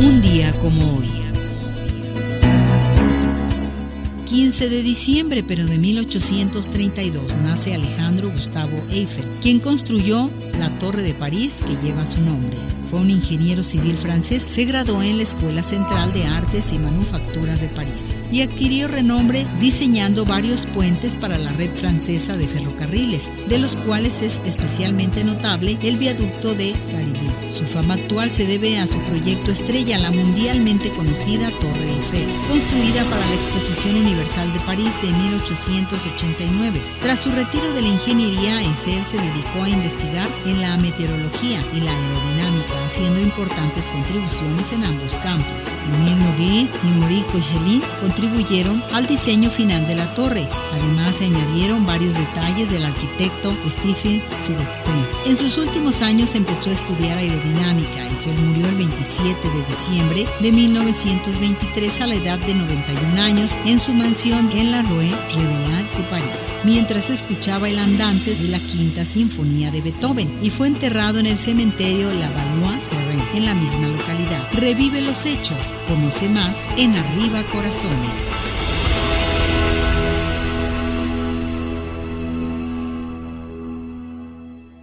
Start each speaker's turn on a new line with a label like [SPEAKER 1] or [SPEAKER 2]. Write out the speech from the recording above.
[SPEAKER 1] Un día como hoy. 15 de diciembre, pero de 1832, nace Alejandro Gustavo Eiffel, quien construyó la Torre de París que lleva su nombre. Fue un ingeniero civil francés, se graduó en la Escuela Central de Artes y Manufacturas de París y adquirió renombre diseñando varios puentes para la red francesa de ferrocarriles, de los cuales es especialmente notable el viaducto de Garibay. Su fama actual se debe a su proyecto estrella, la mundialmente conocida Torre Eiffel, construida para la Exposición Universal de París de 1889. Tras su retiro de la ingeniería, Eiffel se dedicó a investigar en la meteorología y la aerodinámica, haciendo importantes contribuciones en ambos campos. Emile Noguet y Maurice Cochelin contribuyeron al diseño final de la torre. Además, se añadieron varios detalles del arquitecto Stephen Subestein. En sus últimos años empezó a estudiar aerodinámica. Eiffel murió el 27 de diciembre de 1923 a la edad de 91 años en su mansión en la Rue Revelin de París, mientras escuchaba el andante de la Quinta Sinfonía de Beethoven y fue enterrado en el cementerio La Valois en la misma localidad. Revive los hechos, conoce más en Arriba Corazones.